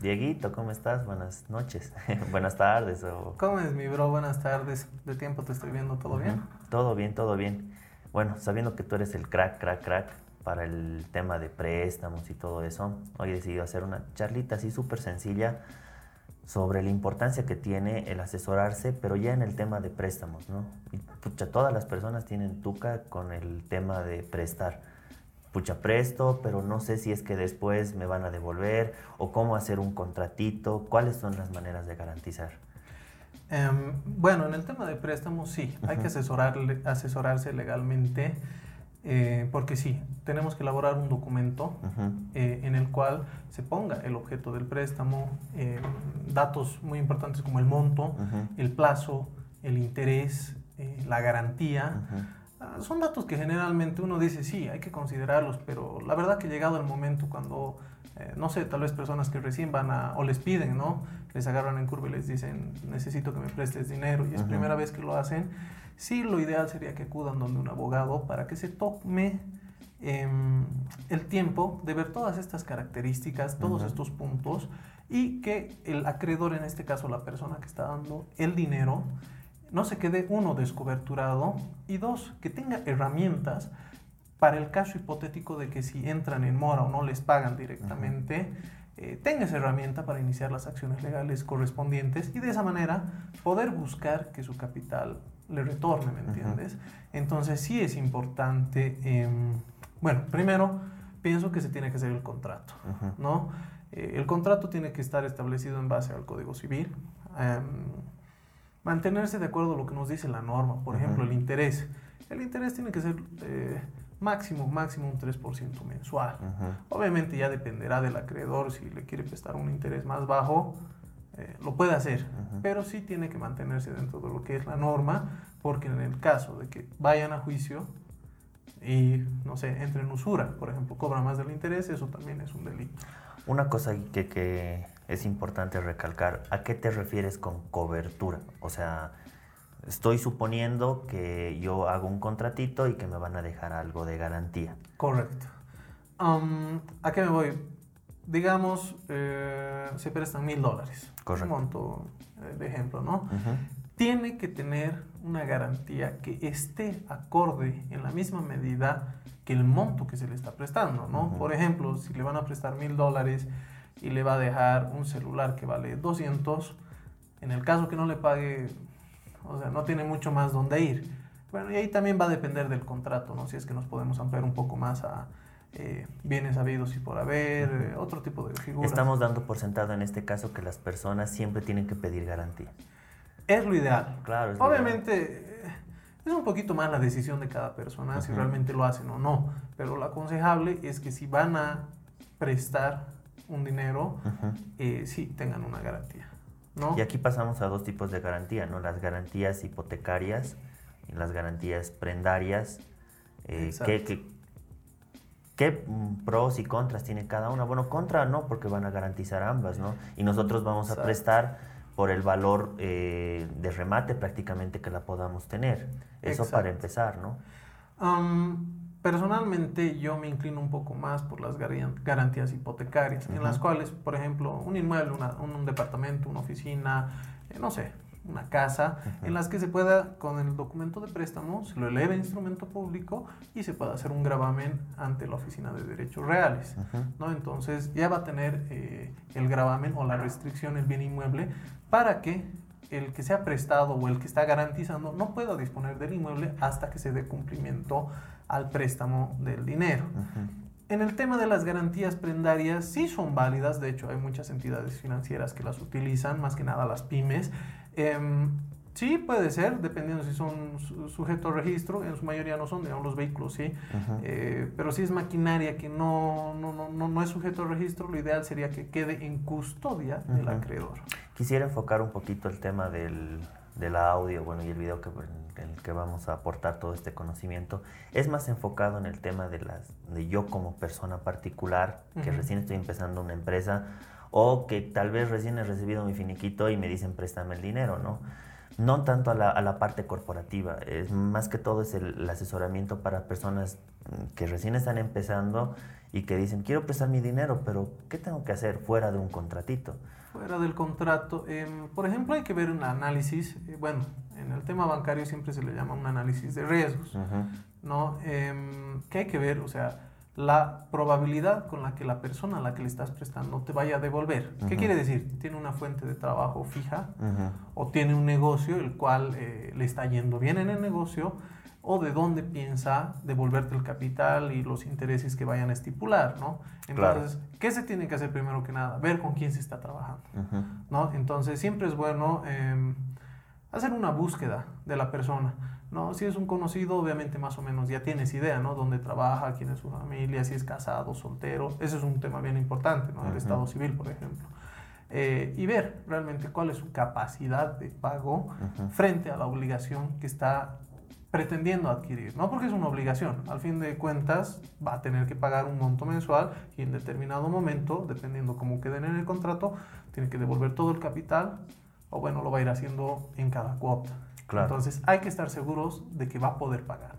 Dieguito, ¿cómo estás? Buenas noches, buenas tardes. O... ¿Cómo es mi bro? Buenas tardes. De tiempo te estoy viendo, ¿todo bien? Todo bien, todo bien. Bueno, sabiendo que tú eres el crack, crack, crack para el tema de préstamos y todo eso, hoy he decidido hacer una charlita así súper sencilla sobre la importancia que tiene el asesorarse, pero ya en el tema de préstamos, ¿no? Y, pucha, todas las personas tienen tuca con el tema de prestar pucha, presto, pero no sé si es que después me van a devolver o cómo hacer un contratito, cuáles son las maneras de garantizar. Em, bueno, en el tema de préstamos sí, hay que asesorarle, asesorarse legalmente, eh, porque sí, tenemos que elaborar un documento eh, en el cual se ponga el objeto del préstamo, em, datos muy importantes como el monto, el plazo, el interés, eh, la garantía. Ah, son datos que generalmente uno dice, sí, hay que considerarlos, pero la verdad que llegado el momento cuando, eh, no sé, tal vez personas que recién van a, o les piden, ¿no? Les agarran en curva y les dicen, necesito que me prestes dinero, y es primera vez que lo hacen, sí, lo ideal sería que acudan donde un abogado para que se tome em, el tiempo de ver todas estas características, todos estos puntos, y que el acreedor, en este caso la persona que está dando el dinero, no se quede uno descoberturado y dos, que tenga herramientas para el caso hipotético de que si entran en mora o no les pagan directamente, eh, tenga esa herramienta para iniciar las acciones legales correspondientes y de esa manera poder buscar que su capital le retorne, ¿me entiendes? Entonces sí es importante, em, bueno, primero pienso que se tiene que hacer el contrato, ¿no? Eh, el contrato tiene que estar establecido en base al Código Civil. Em, mantenerse de acuerdo a lo que nos dice la norma, por ejemplo, el interés. El interés tiene que ser eh, máximo, máximo un 3% mensual. Obviamente ya dependerá del acreedor si le quiere prestar un interés más bajo, eh, lo puede hacer, pero sí tiene que mantenerse dentro de lo que es la norma, porque en el caso de que vayan a juicio y, no sé, entren en usura, por ejemplo, cobra más del interés, eso también es un delito. Una cosa que, que es importante recalcar, ¿a qué te refieres con cobertura? O sea, estoy suponiendo que yo hago un contratito y que me van a dejar algo de garantía. Correcto. ¿A qué me voy? Digamos, eh, se prestan mil dólares. Correcto. Un monto eh, de ejemplo, ¿no? Tiene que tener una garantía que esté acorde en la misma medida que el monto que se le está prestando, ¿no? Por ejemplo, si le van a prestar mil dólares y le va a dejar un celular que vale 200, en el caso que no le pague, o sea, no tiene mucho más donde ir. Bueno, y ahí también va a depender del contrato, ¿no? Si es que nos podemos ampliar un poco más a eh, bienes habidos y por haber, eh, otro tipo de figuras. Estamos dando por sentado en este caso que las personas siempre tienen que pedir garantía. Es lo ideal. Claro, es Obviamente eh, es un poquito más la decisión de cada persona si realmente lo hacen o no, pero lo aconsejable es que si van a prestar un dinero, eh, sí tengan una garantía. ¿no? Y aquí pasamos a dos tipos de garantía, ¿no? Las garantías hipotecarias y las garantías prendarias. Eh, ¿qué, qué, pros y contras tiene cada una? Bueno, contra no, porque van a garantizar ambas, ¿no? Y nosotros vamos a prestar por el valor eh, de remate prácticamente que la podamos tener. Eso para empezar, ¿no? Personalmente yo me inclino un poco más por las garantías hipotecarias, en las cuales, por ejemplo, un inmueble, un, departamento, una oficina, eh, no sé, una casa, en las que se pueda, con el documento de préstamo, se lo eleve a instrumento público y se pueda hacer un gravamen ante la Oficina de Derechos Reales. ¿no? Entonces ya va a tener eh, el gravamen o la restricción el bien inmueble para que el que sea prestado o el que está garantizando no pueda disponer del inmueble hasta que se dé cumplimiento al préstamo del dinero. En el tema de las garantías prendarias sí son válidas, de hecho hay muchas entidades financieras que las utilizan, más que nada las pymes. Em, sí puede ser, dependiendo si son sujetos a registro, en su mayoría no son, digamos los vehículos sí, eh, pero si es maquinaria que no, no, no, no, es sujeto a registro, lo ideal sería que quede en custodia del acreedor. Quisiera enfocar un poquito el tema del, del audio, bueno, y el video que, en el que vamos a aportar todo este conocimiento, es más enfocado en el tema de, las, de yo como persona particular, que recién estoy empezando una empresa, o que tal vez recién he recibido mi finiquito y me dicen préstame el dinero, ¿no? no tanto a la, a la parte corporativa, es más que todo es el, asesoramiento para personas que recién están empezando y que dicen, quiero prestar mi dinero, pero ¿qué tengo que hacer fuera de un contratito? Fuera del contrato, em, por ejemplo, hay que ver un análisis, eh, bueno, en el tema bancario siempre se le llama un análisis de riesgos, ¿no? Em, ¿Qué hay que ver? O sea, la probabilidad con la que la persona a la que le estás prestando te vaya a devolver. ¿Qué quiere decir? ¿Tiene una fuente de trabajo fija o tiene un negocio el cual eh, le está yendo bien en el negocio o de dónde piensa devolverte el capital y los intereses que vayan a estipular, ¿no? Entonces, ¿qué se tiene que hacer primero que nada? Ver con quién se está trabajando, ¿no? Entonces, siempre es bueno em, hacer una búsqueda de la persona. ¿no? Si es un conocido, obviamente más o menos ya tienes idea, ¿no? Dónde trabaja, quién es su familia, si es casado, soltero. Ese es un tema bien importante, ¿no? El estado civil, por ejemplo. Eh, y ver realmente cuál es su capacidad de pago frente a la obligación que está pretendiendo adquirir, no porque es una obligación, al fin de cuentas va a tener que pagar un monto mensual y en determinado momento, dependiendo cómo queden en el contrato, tiene que devolver todo el capital o bueno, lo va a ir haciendo en cada cuota. Entonces hay que estar seguros de que va a poder pagar.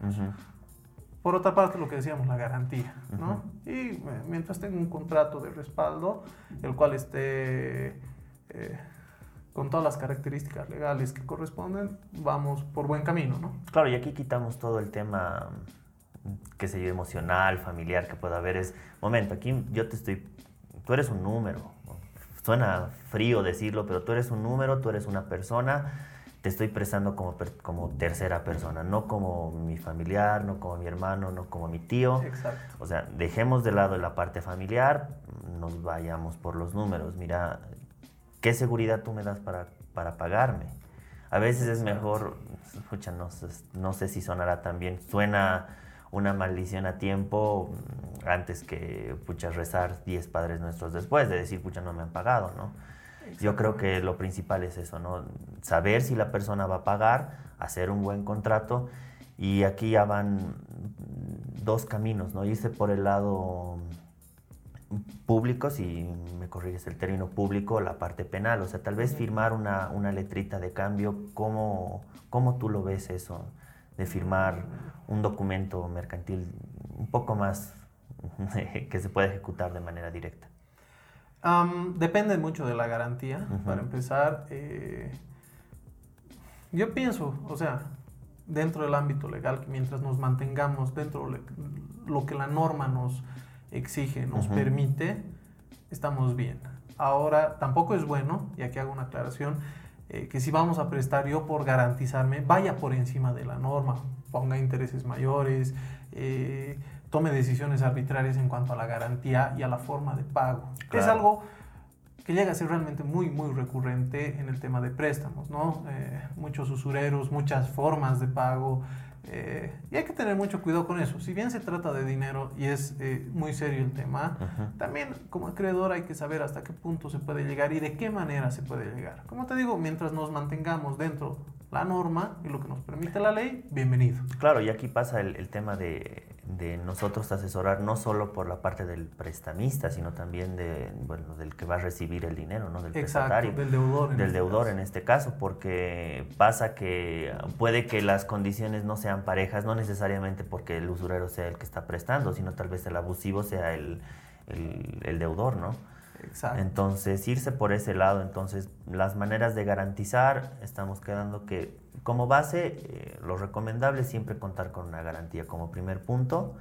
Por otra parte, lo que decíamos, la garantía. ¿no? Y eh, mientras tenga un contrato de respaldo, el cual esté eh, con todas las características legales que corresponden, vamos por buen camino. ¿no? Claro, y aquí quitamos todo el tema, qué sé yo, emocional, familiar que pueda haber. Es, momento, aquí yo te estoy, tú eres un número. Suena frío decirlo, pero tú eres un número, tú eres una persona te estoy prestando como, como tercera persona, no como mi familiar, no como mi hermano, no como mi tío. Exacto. O sea, dejemos de lado la parte familiar, nos vayamos por los números. Mira, ¿qué seguridad tú me das para, para pagarme? A veces es mejor, escucha, no, no sé si sonará también, suena una maldición a tiempo antes que, pucha, rezar 10 padres nuestros después, de decir, pucha, no me han pagado, ¿no? Yo creo que lo principal es eso, ¿no? Saber si la persona va a pagar, hacer un buen contrato y aquí ya van dos caminos, ¿no? Irse por el lado público, si me corriges el término público, la parte penal, o sea, tal vez firmar una, una letrita de cambio, ¿cómo, ¿cómo tú lo ves eso? De firmar un documento mercantil un poco más que se pueda ejecutar de manera directa depende mucho de la garantía. Para empezar, eh, yo pienso, o sea, dentro del ámbito legal, que mientras nos mantengamos dentro de lo que la norma nos exige, nos permite, estamos bien. Ahora, tampoco es bueno, y aquí hago una aclaración, eh, que si vamos a prestar yo por garantizarme, vaya por encima de la norma, ponga intereses mayores, eh, tome decisiones arbitrarias en cuanto a la garantía y a la forma de pago. Es algo que llega a ser realmente muy, muy recurrente en el tema de préstamos, ¿no? Eh, muchos usureros, muchas formas de pago, eh, y hay que tener mucho cuidado con eso. Si bien se trata de dinero y es eh, muy serio el tema, también como acreedor hay que saber hasta qué punto se puede llegar y de qué manera se puede llegar. Como te digo, mientras nos mantengamos dentro la norma y lo que nos permite la ley, bienvenido. Claro, y aquí pasa el tema de de nosotros asesorar no solo por la parte del prestamista, sino también de, bueno, del que va a recibir el dinero, ¿no? del prestatario. Del deudor. del este deudor en este caso, porque pasa que puede que las condiciones no sean parejas, no necesariamente porque el usurero sea el que está prestando, sino tal vez el abusivo sea el, el deudor, ¿no? Exacto. Entonces, irse por ese lado, entonces, las maneras de garantizar, estamos quedando que como base, eh, lo recomendable es siempre contar con una garantía como primer punto.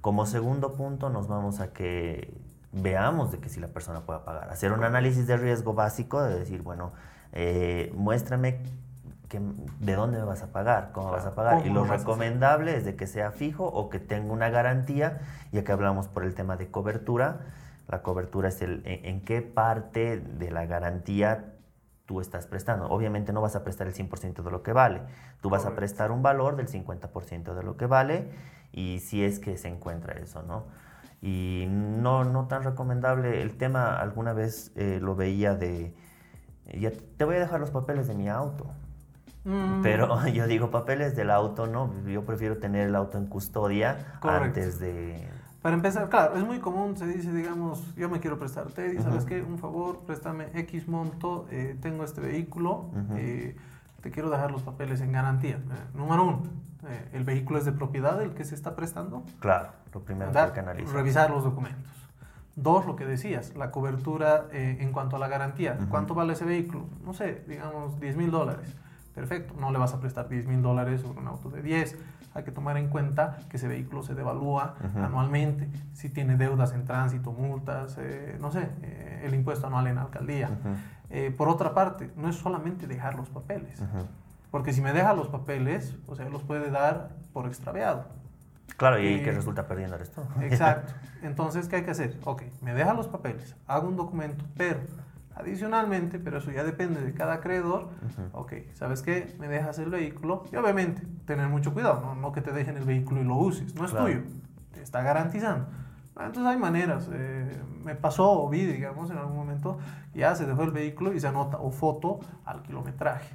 Como segundo punto, nos vamos a que veamos de que si la persona pueda pagar. Hacer un análisis de riesgo básico, de decir, bueno, eh, muéstrame que, de dónde me vas a pagar, cómo vas a pagar. Y lo recomendable es de que sea fijo o que tenga una garantía, ya que hablamos por el tema de cobertura. La cobertura es el en qué parte de la garantía tú estás prestando. Obviamente no vas a prestar el 100% de lo que vale, tú vas a prestar un valor del 50% de lo que vale y si es que se encuentra eso, ¿no? Y no, no tan recomendable, el tema alguna vez eh, lo veía de, ya te voy a dejar los papeles de mi auto. Mm. Pero yo digo papeles del auto, ¿no? Yo prefiero tener el auto en custodia antes de, para empezar, claro, es muy común, se dice, digamos, yo me quiero prestarte, y sabes qué, un favor, préstame X monto, eh, tengo este vehículo, eh, te quiero dejar los papeles en garantía. Eh, número uno, eh, ¿el vehículo es de propiedad del que se está prestando? Claro, lo primero hay que analizar. Revisar los documentos. Dos, lo que decías, la cobertura eh, en cuanto a la garantía. ¿Cuánto vale ese vehículo? No sé, digamos 10 mil dólares. Perfecto, no le vas a prestar 10 mil dólares sobre un auto de 10. Hay que tomar en cuenta que ese vehículo se devalúa anualmente. Si tiene deudas en tránsito, multas, eh, no sé, eh, el impuesto anual en alcaldía. por otra parte, no es solamente dejar los papeles. Porque si me deja los papeles, o sea, los puede dar por extraviado. Claro, y que resulta perdiendo esto. Exacto. Entonces, ¿qué hay que hacer? Ok, me deja los papeles, hago un documento, pero adicionalmente, pero eso ya depende de cada acreedor, ok, ¿sabes qué? Me dejas el vehículo y obviamente tener mucho cuidado, no, que te dejen el vehículo y lo uses, no es tuyo, te está garantizando. Ah, entonces hay maneras, eh, me pasó o vi, digamos, en algún momento, ya se dejó el vehículo y se anota o foto al kilometraje.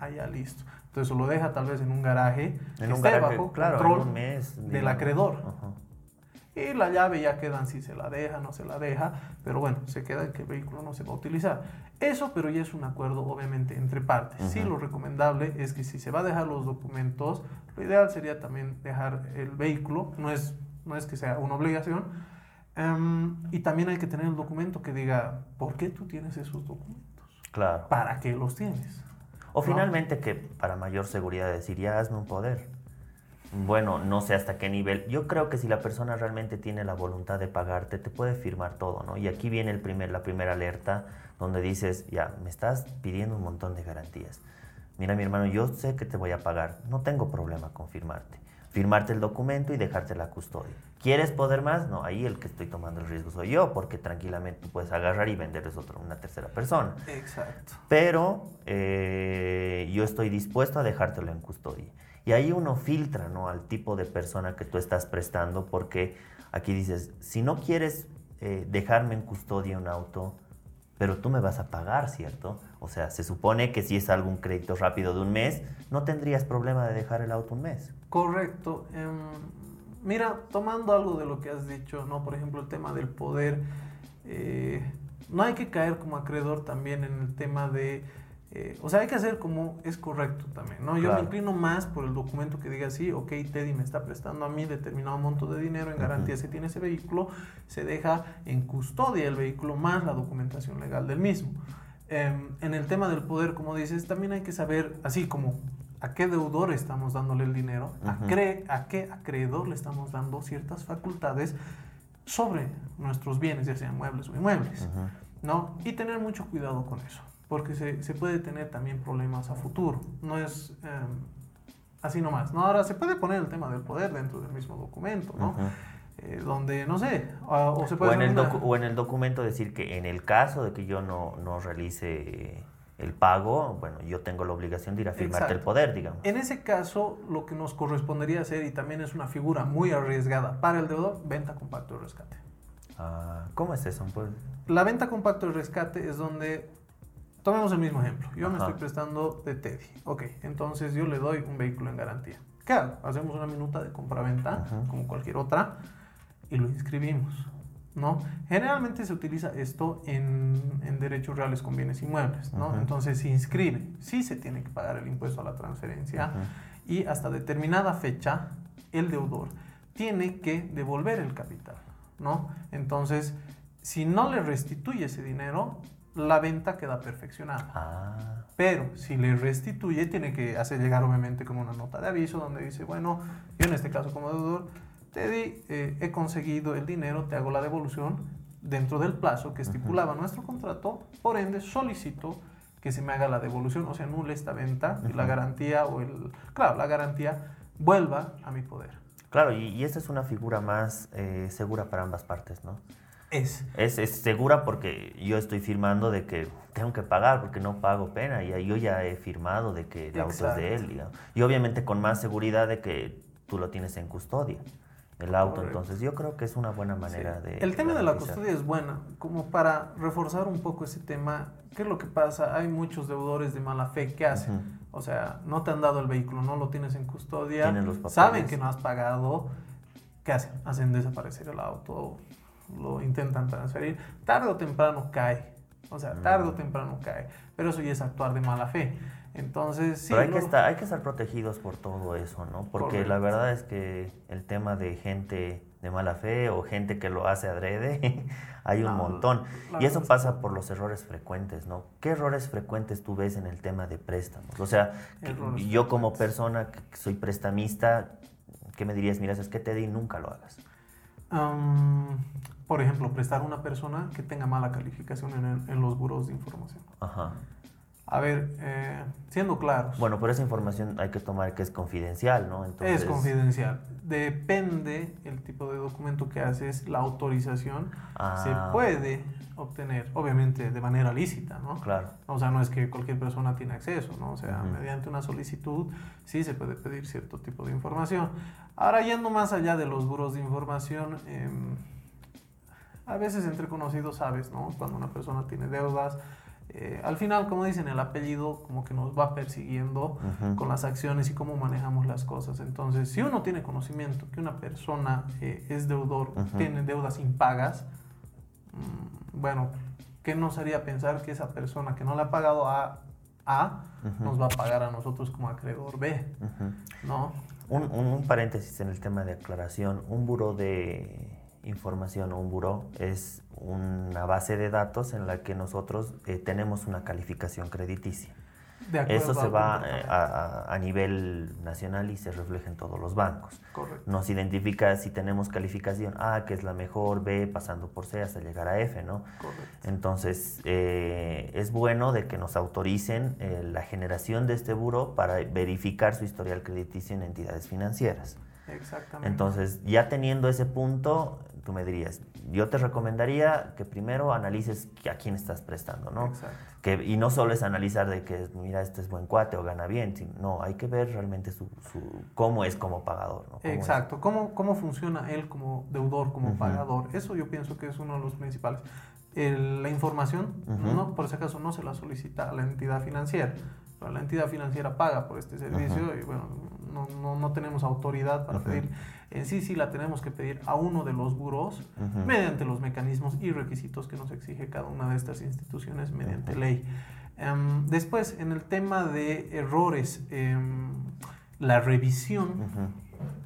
ahí ya listo. Entonces lo deja tal vez en un garaje en que un esté bajo claro, control un mes, del acreedor. Y la llave ya quedan si se la deja, no se la deja, pero bueno, se queda que el vehículo no se va a utilizar. Eso, pero ya es un acuerdo obviamente entre partes. Sí, lo recomendable es que si se va a dejar los documentos, lo ideal sería también dejar el vehículo, no es, no es que sea una obligación, em, y también hay que tener el documento que diga, ¿por qué tú tienes esos documentos? Claro. ¿Para qué los tienes? O finalmente que para mayor seguridad decir, ya hazme un poder. Bueno, no sé hasta qué nivel. Yo creo que si la persona realmente tiene la voluntad de pagarte, te puede firmar todo, ¿no? Y aquí viene el primer, la primera alerta donde dices, ya, me estás pidiendo un montón de garantías. Mira, mi hermano, yo sé que te voy a pagar. No tengo problema con firmarte. Firmarte el documento y dejarte la custodia. ¿Quieres poder más? No, ahí el que estoy tomando el riesgo soy yo, porque tranquilamente tú puedes agarrar y venderles a una tercera persona. Exacto. Pero eh, yo estoy dispuesto a dejártelo en custodia. Y ahí uno filtra ¿no? al tipo de persona que tú estás prestando, porque aquí dices, si no quieres eh, dejarme en custodia un auto, pero tú me vas a pagar, ¿cierto? O sea, se supone que si es algún crédito rápido de un mes, no tendrías problema de dejar el auto un mes. Correcto. Em, mira, tomando algo de lo que has dicho, ¿no? Por ejemplo, el tema del poder, eh, no hay que caer como acreedor también en el tema de eh, o sea, hay que hacer como es correcto también, ¿no? Yo me inclino más por el documento que diga sí, ok, Teddy me está prestando a mí determinado monto de dinero en garantía si tiene ese vehículo, se deja en custodia el vehículo más la documentación legal del mismo. Em, en el tema del poder, como dices, también hay que saber, así como a qué deudor estamos dándole el dinero, a, a qué acreedor le estamos dando ciertas facultades sobre nuestros bienes, ya sean muebles o inmuebles, ¿no? Y tener mucho cuidado con eso porque se, se, puede tener también problemas a futuro. No es em, así nomás. ¿no? Ahora se puede poner el tema del poder dentro del mismo documento, ¿no? Eh, donde, no sé, o, se puede... O en, el o en el documento decir que en el caso de que yo no, no realice el pago, bueno, yo tengo la obligación de ir a firmarte el poder, digamos. En ese caso, lo que nos correspondería hacer, y también es una figura muy arriesgada para el deudor, venta con pacto de rescate. Ah, ¿Cómo es eso? Pues? La venta con pacto de rescate es donde Tomemos el mismo ejemplo. Yo me estoy prestando de Teddy. Ok, entonces yo le doy un vehículo en garantía. ¿Qué hago? Hacemos una minuta de compra-venta, como cualquier otra, y lo inscribimos. ¿no? Generalmente se utiliza esto en, en derechos reales con bienes inmuebles. ¿no? Entonces se inscribe. Sí se tiene que pagar el impuesto a la transferencia y hasta determinada fecha el deudor tiene que devolver el capital. ¿no? Entonces, si no le restituye ese dinero, la venta queda perfeccionada. Ah. Pero si le restituye, tiene que hacer llegar obviamente como una nota de aviso donde dice, bueno, yo en este caso como deudor, te di, eh, he conseguido el dinero, te hago la devolución dentro del plazo que estipulaba nuestro contrato, por ende solicito que se me haga la devolución o se anule esta venta y la garantía o el, claro, la garantía vuelva a mi poder. Claro, y, y esta es una figura más eh, segura para ambas partes, ¿no? Es. es. segura porque yo estoy firmando de que tengo que pagar porque no pago pena y yo ya he firmado de que el auto es de él. Y obviamente con más seguridad de que tú lo tienes en custodia, el auto. Entonces yo creo que es una buena manera de... El tema de la custodia es buena, como para reforzar un poco ese tema. ¿Qué es lo que pasa? Hay muchos deudores de mala fe que hacen. O sea, no te han dado el vehículo, no lo tienes en custodia, saben que no has pagado. ¿Qué hacen? Hacen desaparecer el auto lo intentan transferir, tarde o temprano cae. O sea, tarde o mm. temprano cae. Pero eso ya es actuar de mala fe. Entonces, sí. Pero hay, que estar, hay que estar protegidos por todo eso, ¿no? Porque la verdad es que el tema de gente de mala fe o gente que lo hace adrede, hay un montón. Y eso pasa por los errores frecuentes, ¿no? ¿Qué errores frecuentes tú ves en el tema de préstamos? O sea, yo como persona que soy prestamista, ¿qué me dirías? Mira, es que te di, nunca lo hagas. Por ejemplo, prestar a una persona que tenga mala calificación en, en los buros de información. Ajá. A ver, eh, siendo claros. Bueno, por esa información hay que tomar que es confidencial, ¿no? Es confidencial. Depende el tipo de documento que haces, la autorización se ah. puede obtener, obviamente de manera lícita, ¿no? Claro. O sea, no es que cualquier persona tiene acceso, ¿no? O sea, mediante una solicitud sí se puede pedir cierto tipo de información. Ahora, yendo más allá de los buros de información, em, a veces entre conocidos sabes, ¿no? Cuando una persona tiene deudas, eh, al final, como dicen, el apellido como que nos va persiguiendo con las acciones y cómo manejamos las cosas. Entonces, si uno tiene conocimiento que una persona eh, es deudor, tiene deudas impagas, mm, bueno, ¿qué nos haría pensar que esa persona que no le ha pagado a A nos va a pagar a nosotros como acreedor B? ¿No? Un, un paréntesis en el tema de aclaración. Un buro de información o un buró es una base de datos en la que nosotros eh, tenemos una calificación crediticia. Eso se va eh, a, nivel nacional y se refleja en todos los bancos. Correcto. Nos identifica si tenemos calificación A, que es la mejor, B, pasando por C hasta llegar a F, ¿no? Correcto. Entonces, eh, es bueno de que nos autoricen la generación de este buro para verificar su historial crediticio en entidades financieras. Exactamente. Entonces, ya teniendo ese punto, tú me dirías, yo te recomendaría que primero analices a quién estás prestando, ¿no? Exacto. Que, y no solo es analizar de que, mira, este es buen cuate o gana bien, sino, no, hay que ver realmente su, su cómo es como pagador, ¿no? Exacto, cómo, cómo funciona él como deudor, como pagador. Eso yo pienso que es uno de los principales. la información, ¿no? por ese caso, no se la solicita a la entidad financiera. la entidad financiera paga por este servicio y bueno, no, no, no tenemos autoridad para pedir. En sí sí la tenemos que pedir a uno de los buros mediante los mecanismos y requisitos que nos exige cada una de estas instituciones mediante ley. Em, después, en el tema de errores, em, la revisión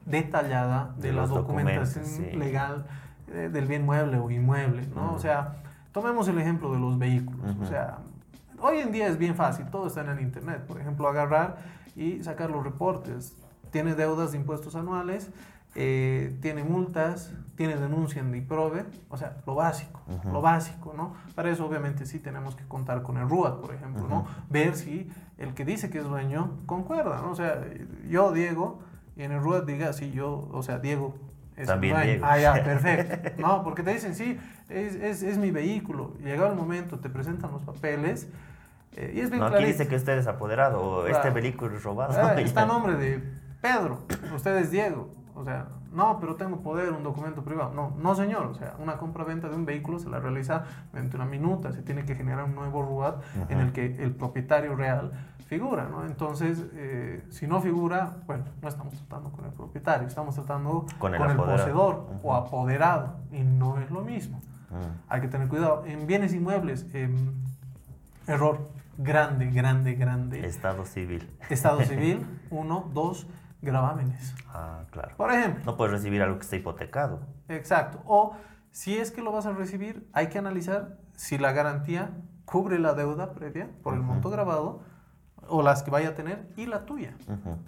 detallada de, la documentación legal eh, del bien mueble o inmueble, ¿no? O sea, tomemos el ejemplo de los vehículos, o sea, hoy en día es bien fácil, todo está en el internet, por ejemplo, agarrar y sacar los reportes. Tiene deudas de impuestos anuales, eh, tiene multas, tiene denuncia en IPROVE, o sea, lo básico, lo básico, ¿no? Para eso obviamente sí tenemos que contar con el RUAT, por ejemplo, ¿no? Ver si el que dice que es dueño concuerda, ¿no? O sea, yo, Diego, y en el RUAT diga, sí, yo, o sea, Diego es También Diego. Ah, ya, perfecto. No, porque te dicen, sí, es, es, es mi vehículo. Llegado el momento, te presentan los papeles. Eh, y es bien No, aquí dice que usted es apoderado o este vehículo es robado. Ah, está a nombre de Pedro, usted es Diego. O sea, no, pero tengo poder, un documento privado. No, no señor. O sea, una compra-venta de un vehículo se la realiza mediante una minuta. Se tiene que generar un nuevo RUAD en el que el propietario real figura, ¿no? Entonces, eh, si no figura, bueno, no estamos tratando con el propietario, estamos tratando con el, poseedor o apoderado. Y no es lo mismo. Hay que tener cuidado. En bienes inmuebles, em, error grande, grande, grande. Estado civil. Estado civil, uno, dos gravámenes. Ah, claro. Por ejemplo. No puedes recibir algo que esté hipotecado. Exacto. O si es que lo vas a recibir, hay que analizar si la garantía cubre la deuda previa por el monto grabado o las que vaya a tener y la tuya,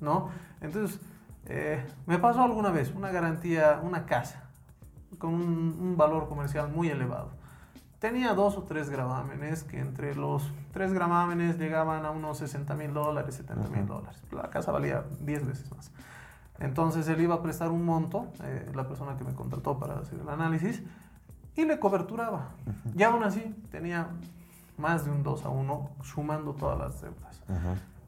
¿no? Entonces, eh, me pasó alguna vez una garantía, una casa con un valor comercial muy elevado tenía dos o tres gravámenes que entre los tres gravámenes llegaban a unos 60 mil dólares, 70 mil dólares. La casa valía 10 veces más. Entonces él iba a prestar un monto, eh, la persona que me contrató para hacer el análisis, y le coberturaba. Y aún así tenía más de un 2 a 1 sumando todas las deudas.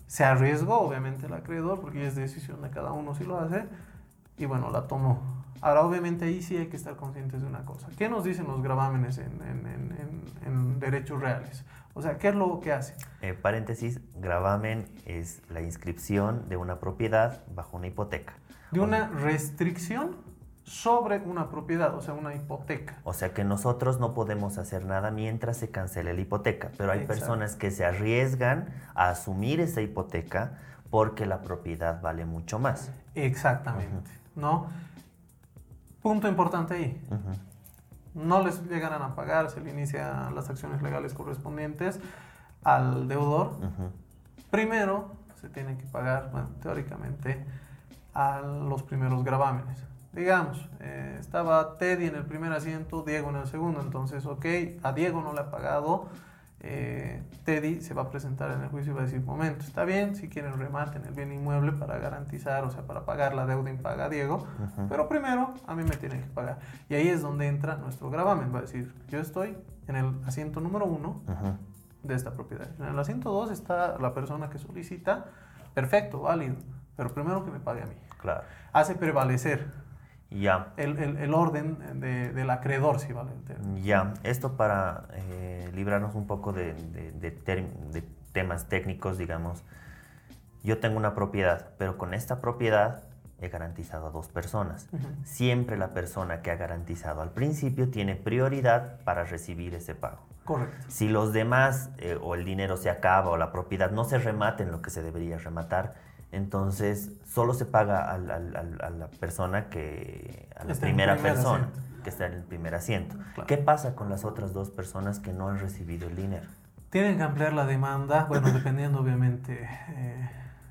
Se arriesgó obviamente el acreedor porque es decisión de cada uno si lo hace, y bueno, la tomó. Ahora, obviamente ahí sí hay que estar conscientes de una cosa. ¿Qué nos dicen los gravámenes en, derechos reales? O sea, ¿qué es lo que hace? Eh, paréntesis, gravamen es la inscripción de una propiedad bajo una hipoteca. De una restricción sobre una propiedad, o sea, una hipoteca. O sea que nosotros no podemos hacer nada mientras se cancele la hipoteca, pero hay personas que se arriesgan a asumir esa hipoteca porque la propiedad vale mucho más. Exactamente, ¿no? Punto importante ahí. No les llegarán a pagar, se le inician las acciones legales correspondientes al deudor. Primero se tienen que pagar, bueno, teóricamente, a los primeros gravámenes. Digamos, eh, estaba Teddy en el primer asiento, Diego en el segundo, entonces, ok, a Diego no le ha pagado, eh, Teddy se va a presentar en el juicio y va a decir, momento, está bien, si quieren rematen el bien inmueble para garantizar, o sea, para pagar la deuda impaga a Diego, pero primero a mí me tienen que pagar. Y ahí es donde entra nuestro gravamen, va a decir, yo estoy en el asiento número uno de esta propiedad. En el asiento dos está la persona que solicita, perfecto, válido, pero primero que me pague a mí. Claro. Hace prevalecer ya. El, el, orden de, del acreedor, si vale Ya, esto para eh, librarnos un poco de, de, temas técnicos, digamos. Yo tengo una propiedad, pero con esta propiedad he garantizado a dos personas. Siempre la persona que ha garantizado al principio tiene prioridad para recibir ese pago. Correcto. Si los demás eh, o el dinero se acaba o la propiedad no se remate en lo que se debería rematar, entonces, solo se paga a la persona que, a la primera persona que está en el primer asiento. ¿Qué pasa con las otras dos personas que no han recibido el dinero? Tienen que ampliar la demanda, bueno, dependiendo obviamente eh,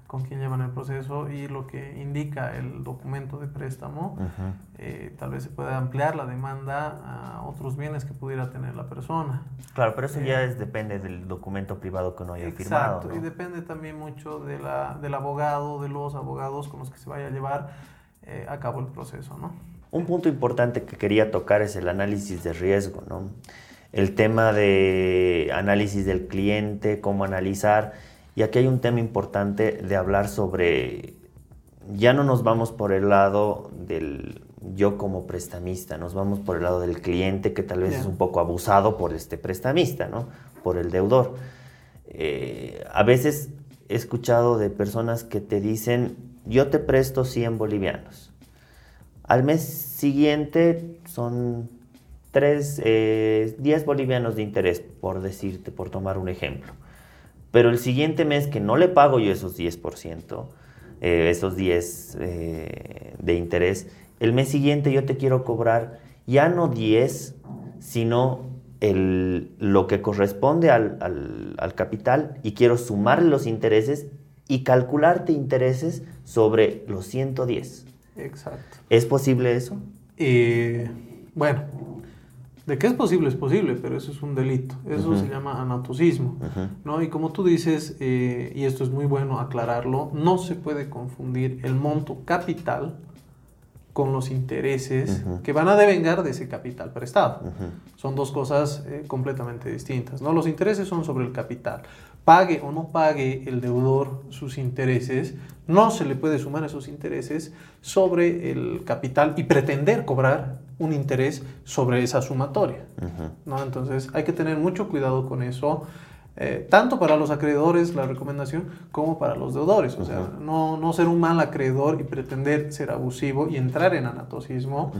con quién llevan el proceso y lo que indica el documento de préstamo, eh, tal vez se pueda ampliar la demanda a otros bienes que pudiera tener la persona. Claro, pero eso ya eh, es, depende del documento privado que uno haya firmado. Exacto, y depende también mucho de la, del abogado, de los abogados con los que se vaya a llevar eh, a cabo el proceso, ¿no? Un punto importante que quería tocar es el análisis de riesgo, ¿no? El tema de análisis del cliente, cómo analizar y aquí hay un tema importante de hablar sobre, ya no nos vamos por el lado del yo como prestamista, nos vamos por el lado del cliente que tal vez es un poco abusado por este prestamista, ¿no? Por el deudor. Eh, a veces he escuchado de personas que te dicen, yo te presto 100 bolivianos. Al mes siguiente son 3, 10 eh, bolivianos de interés, por decirte, por tomar un ejemplo. Pero el siguiente mes que no le pago yo esos 10%, eh, esos 10 eh, de interés, el mes siguiente yo te quiero cobrar ya no 10, sino el, lo que corresponde al, al, capital y quiero sumarle los intereses y calcularte intereses sobre los 110. Exacto. ¿Es posible eso? Eh, bueno, de que es posible, es posible, pero eso es un delito. Eso se llama anatocismo. ¿no? Y como tú dices, eh, y esto es muy bueno aclararlo, no se puede confundir el monto capital con los intereses que van a devengar de ese capital prestado. Son dos cosas eh, completamente distintas. ¿no? Los intereses son sobre el capital. Pague o no pague el deudor sus intereses, no se le puede sumar esos intereses sobre el capital y pretender cobrar un interés sobre esa sumatoria. ¿no? Entonces hay que tener mucho cuidado con eso, eh, tanto para los acreedores, la recomendación, como para los deudores. O sea, no, no, ser un mal acreedor y pretender ser abusivo y entrar en anatosismo.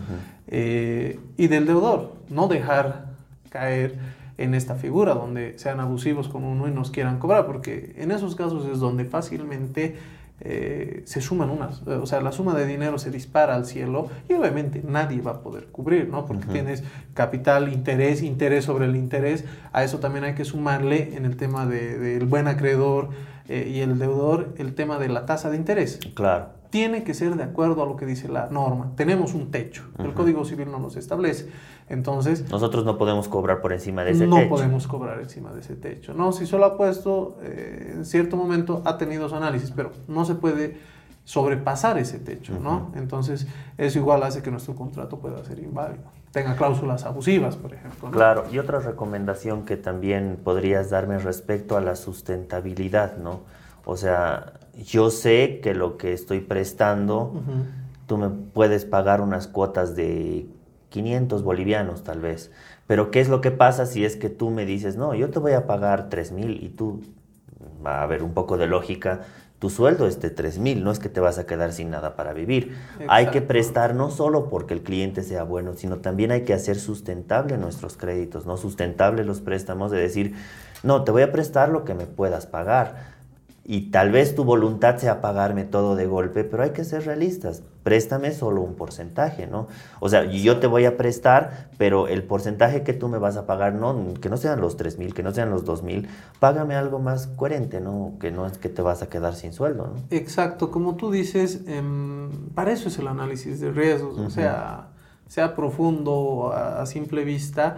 Eh, y del deudor, no dejar caer en esta figura donde sean abusivos con uno y nos quieran cobrar, porque en esos casos es donde fácilmente eh, se suman unas, o sea, la suma de dinero se dispara al cielo y obviamente nadie va a poder cubrir, ¿no? Porque tienes capital, interés, interés sobre el interés, a eso también hay que sumarle en el tema del buen acreedor eh, y el deudor el tema de la tasa de interés. Claro tiene que ser de acuerdo a lo que dice la norma. Tenemos un techo, el Código Civil no nos establece. Entonces... Nosotros no podemos cobrar por encima de ese techo. No podemos cobrar encima de ese techo. No, si solo ha puesto, eh, en cierto momento ha tenido su análisis, pero no se puede sobrepasar ese techo, ¿no? Entonces, eso igual hace que nuestro contrato pueda ser inválido. Tenga cláusulas abusivas, por ejemplo. Claro, y otra recomendación que también podrías darme respecto a la sustentabilidad, ¿no? O sea, yo sé que lo que estoy prestando, tú me puedes pagar unas cuotas de 500 bolivianos tal vez. Pero ¿qué es lo que pasa si es que tú me dices, no, yo te voy a pagar 3 mil y tú va a haber un poco de lógica, tu sueldo es de 3 mil, no es que te vas a quedar sin nada para vivir. Hay que prestar no solo porque el cliente sea bueno, sino también hay que hacer sustentable nuestros créditos, no sustentable los préstamos, de decir, no, te voy a prestar lo que me puedas pagar y tal vez tu voluntad sea pagarme todo de golpe, pero hay que ser realistas. Préstame solo un porcentaje, ¿no? O sea, yo te voy a prestar, pero el porcentaje que tú me vas a pagar, no, que no sean los 3 mil, que no sean los 2 mil, págame algo más coherente, ¿no? Que no es que te vas a quedar sin sueldo, ¿no? Exacto, como tú dices, em, para eso es el análisis de riesgos, o sea, sea profundo a simple vista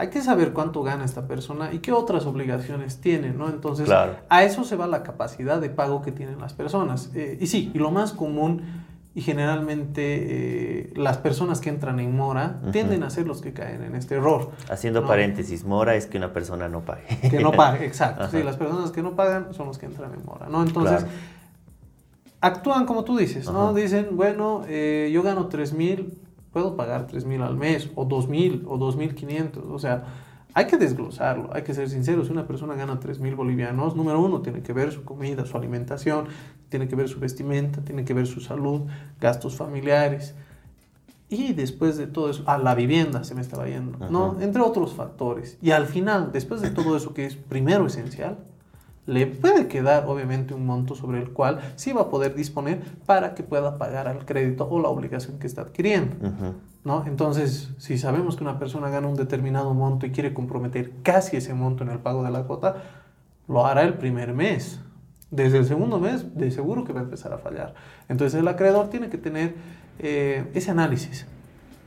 hay que saber cuánto gana esta persona y qué otras obligaciones tiene, ¿no? Entonces, a eso se va la capacidad de pago que tienen las personas. Eh, y sí, y lo más común y generalmente eh, las personas que entran en mora tienden a ser los que caen en este error. Haciendo paréntesis, mora es que una persona no pague. Que no pague, exacto. Sí, las personas que no pagan son los que entran en mora, ¿no? Entonces, actúan como tú dices, ¿no? Dicen, bueno, eh, yo gano 3 mil puedo pagar 3 mil al mes, o 2 mil, o 2.500. O sea, hay que desglosarlo, hay que ser sinceros. Si una persona gana 3 mil bolivianos, número uno, tiene que ver su comida, su alimentación, tiene que ver su vestimenta, tiene que ver su salud, gastos familiares. Y después de todo eso, a la vivienda se me estaba yendo, ¿no? Entre otros factores. Y al final, después de todo eso que es primero esencial, le puede quedar obviamente un monto sobre el cual sí va a poder disponer para que pueda pagar al crédito o la obligación que está adquiriendo. ¿no? Entonces, si sabemos que una persona gana un determinado monto y quiere comprometer casi ese monto en el pago de la cuota, lo hará el primer mes. Desde el segundo mes, de seguro que va a empezar a fallar. Entonces, el acreedor tiene que tener eh, ese análisis.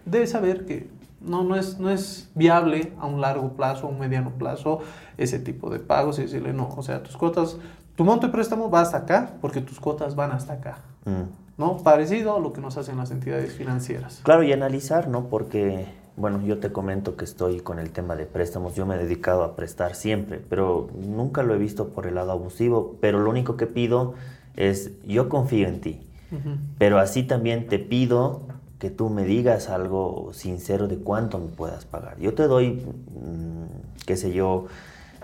Debe saber que no, no, es, no es viable a un largo plazo, a un mediano plazo, ese tipo de pagos y decirle, no, o sea, tus cuotas, tu monto de préstamo va hasta acá porque tus cuotas van hasta acá. Mm. ¿No? Parecido a lo que nos hacen las entidades financieras. Claro, y analizar, ¿no? Porque, bueno, yo te comento que estoy con el tema de préstamos, yo me he dedicado a prestar siempre, pero nunca lo he visto por el lado abusivo, pero lo único que pido es, yo confío en ti, pero así también te pido que tú me digas algo sincero de cuánto me puedas pagar. Yo te doy, mm, qué sé yo,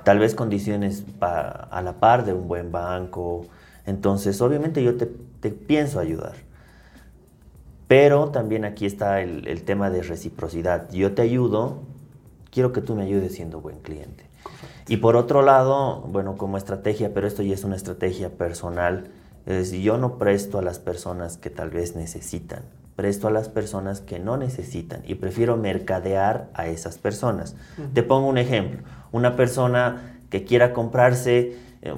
tal vez condiciones a la par de un buen banco. Entonces, obviamente yo te, pienso ayudar. Pero también aquí está el, tema de reciprocidad. Yo te ayudo, quiero que tú me ayudes siendo buen cliente. Y por otro lado, bueno, como estrategia, pero esto ya es una estrategia personal, es yo no presto a las personas que tal vez necesitan presto a las personas que no necesitan y prefiero mercadear a esas personas. Te pongo un ejemplo, una persona que quiera comprarse em,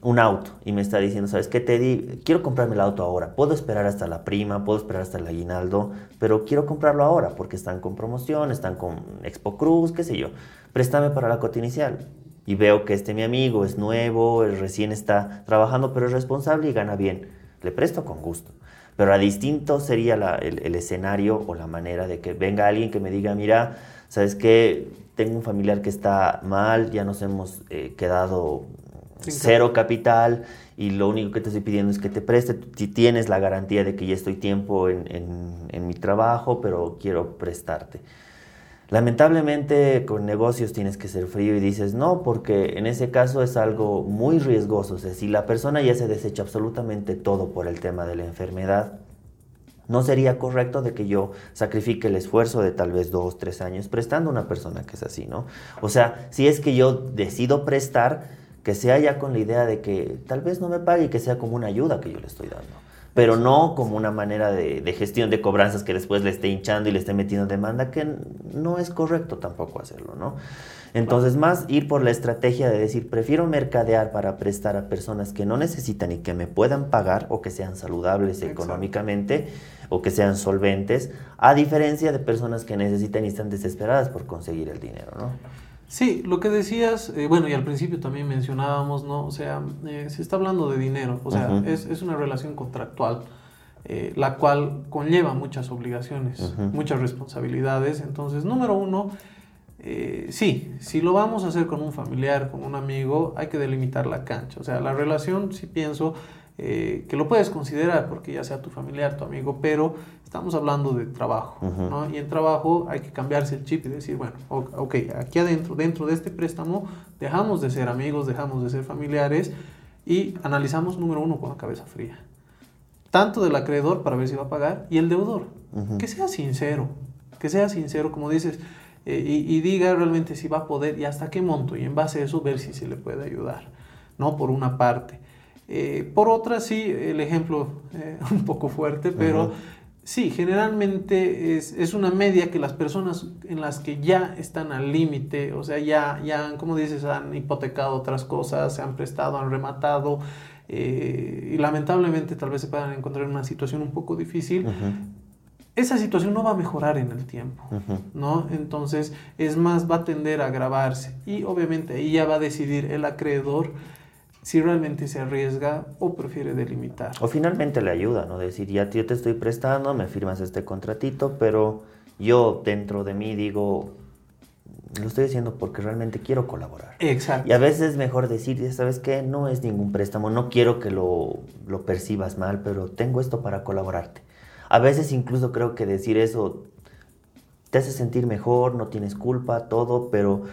un auto y me está diciendo, ¿sabes qué te di? Quiero comprarme el auto ahora, puedo esperar hasta la prima, puedo esperar hasta el aguinaldo, pero quiero comprarlo ahora porque están con promoción, están con Expo Cruz, qué sé yo. Préstame para la cuota inicial. Y veo que este mi amigo es nuevo, recién está trabajando, pero es responsable y gana bien. Le presto con gusto. Pero a distinto sería el, escenario o la manera de que venga alguien que me diga, mira, ¿sabes qué? Tengo un familiar que está mal, ya nos hemos eh, quedado cero capital y lo único que te estoy pidiendo es que te preste. Si tienes la garantía de que ya estoy tiempo en, en mi trabajo, pero quiero prestarte. Lamentablemente con negocios tienes que ser frío y dices no, porque en ese caso es algo muy riesgoso. O sea, si la persona ya se desecha absolutamente todo por el tema de la enfermedad, no sería correcto de que yo sacrifique el esfuerzo de tal vez dos, tres años prestando a una persona que es así, ¿no? O sea, si es que yo decido prestar, que sea ya con la idea de que tal vez no me pague y que sea como una ayuda que yo le estoy dando pero no como una manera de, gestión de cobranzas que después le esté hinchando y le esté metiendo demanda, que no es correcto tampoco hacerlo, ¿no? Entonces, más ir por la estrategia de decir, prefiero mercadear para prestar a personas que no necesitan y que me puedan pagar o que sean saludables económicamente o que sean solventes, a diferencia de personas que necesitan y están desesperadas por conseguir el dinero, ¿no? Sí, lo que decías, eh, bueno, y al principio también mencionábamos, ¿no? O sea, eh, se está hablando de dinero, o sea, es, es, una relación contractual, eh, la cual conlleva muchas obligaciones, muchas responsabilidades. Entonces, número uno, sí, si lo vamos a hacer con un familiar, con un amigo, hay que delimitar la cancha. O sea, la relación, si pienso, eh, que lo puedes considerar porque ya sea tu familiar, tu amigo, pero estamos hablando de trabajo, ¿no? Y en trabajo hay que cambiarse el chip y decir, bueno, ok, aquí adentro, dentro de este préstamo, dejamos de ser amigos, dejamos de ser familiares y analizamos, número uno, con la cabeza fría. Tanto del acreedor para ver si va a pagar y el deudor. Que sea sincero, que sea sincero, como dices, eh, y, diga realmente si va a poder y hasta qué monto, y en base a eso ver si se le puede ayudar, ¿no? Por una parte. Eh, por otra, sí, el ejemplo eh, un poco fuerte, pero sí, generalmente es, es, una media que las personas en las que ya están al límite, o sea, ya, ya, como dices, han hipotecado otras cosas, se han prestado, han rematado, eh, y lamentablemente tal vez se puedan encontrar en una situación un poco difícil. Esa situación no va a mejorar en el tiempo, ¿no? Entonces, es más, va a tender a agravarse. Y obviamente ahí ya va a decidir el acreedor si realmente se arriesga o prefiere delimitar. O finalmente le ayuda, ¿no? Decir, ya yo te estoy prestando, me firmas este contratito, pero yo dentro de mí digo, lo estoy haciendo porque realmente quiero colaborar. Exacto. Y a veces es mejor decir, ¿sabes qué? No es ningún préstamo, no quiero que lo, lo percibas mal, pero tengo esto para colaborarte. A veces incluso creo que decir eso te hace sentir mejor, no tienes culpa, todo, pero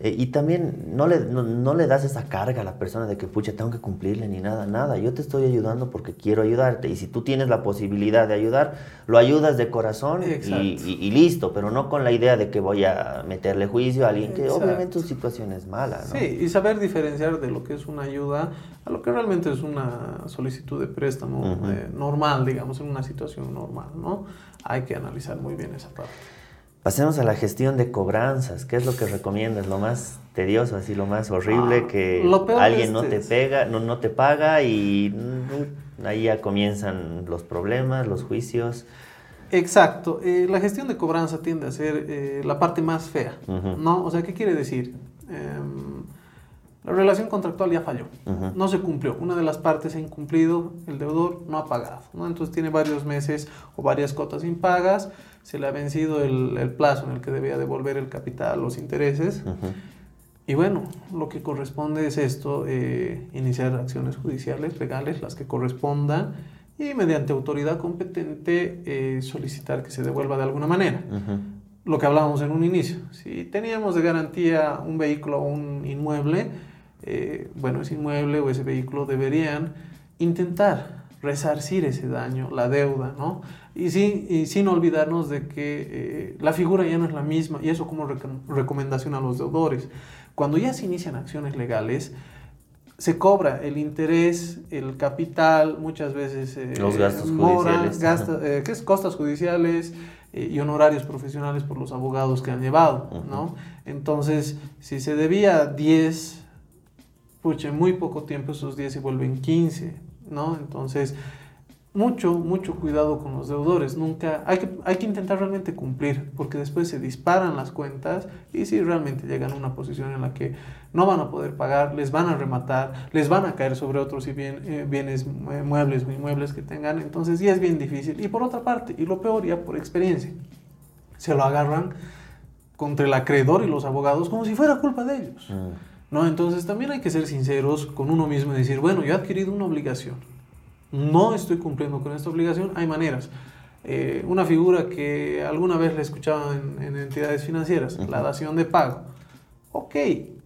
eh, y también no le, no, le das esa carga a la persona de que, pucha, tengo que cumplirle ni nada, nada. Yo te estoy ayudando porque quiero ayudarte. Y si tú tienes la posibilidad de ayudar, lo ayudas de corazón y, listo, pero no con la idea de que voy a meterle juicio a alguien que obviamente su situación es mala. ¿no? Sí, y saber diferenciar de lo que es una ayuda a lo que realmente es una solicitud de préstamo eh, normal, digamos, en una situación normal, ¿no? Hay que analizar muy bien esa parte. Pasemos a la gestión de cobranzas. ¿Qué es lo que recomiendas? Lo más tedioso, así lo más horrible, ah, que alguien no te pega, no, no te paga y mm, ahí ya comienzan los problemas, los juicios. Exacto. Eh, la gestión de cobranza tiende a ser eh, la parte más fea, ¿no? O sea, ¿qué quiere decir? Em, la relación contractual ya falló, no se cumplió. Una de las partes ha incumplido, el deudor no ha pagado, ¿no? Entonces tiene varios meses o varias cotas impagas se le ha vencido el, plazo en el que debía devolver el capital, los intereses. Y bueno, lo que corresponde es esto, eh, iniciar acciones judiciales, legales, las que correspondan, y mediante autoridad competente eh, solicitar que se devuelva de alguna manera. Lo que hablábamos en un inicio, si teníamos de garantía un vehículo o un inmueble, eh, bueno, ese inmueble o ese vehículo deberían intentar resarcir ese daño, la deuda, ¿no? Y, sí, sin olvidarnos de que eh, la figura ya no es la misma, y eso como recomendación a los deudores. Cuando ya se inician acciones legales, se cobra el interés, el capital, muchas veces... Eh, los gastos judiciales. Eh, ¿qué es? Costas judiciales y honorarios profesionales por los abogados que han llevado, ¿no? Entonces, si se debía 10, pucha, en muy poco tiempo esos 10 se vuelven 15, ¿no? Entonces mucho, mucho cuidado con los deudores. Nunca, hay que, hay que intentar realmente cumplir, porque después se disparan las cuentas y si realmente llegan a una posición en la que no van a poder pagar, les van a rematar, les van a caer sobre otros y eh, bienes muebles o inmuebles que tengan, entonces ya es bien difícil. Y por otra parte, y lo peor ya por experiencia, se lo agarran contra el acreedor y los abogados como si fuera culpa de ellos. Mm. ¿No? Entonces también hay que ser sinceros con uno mismo y decir, bueno, yo he adquirido una obligación no estoy cumpliendo con esta obligación, hay maneras. Eh, una figura que alguna vez le escuchaba en, en entidades financieras, la dación de pago. Ok,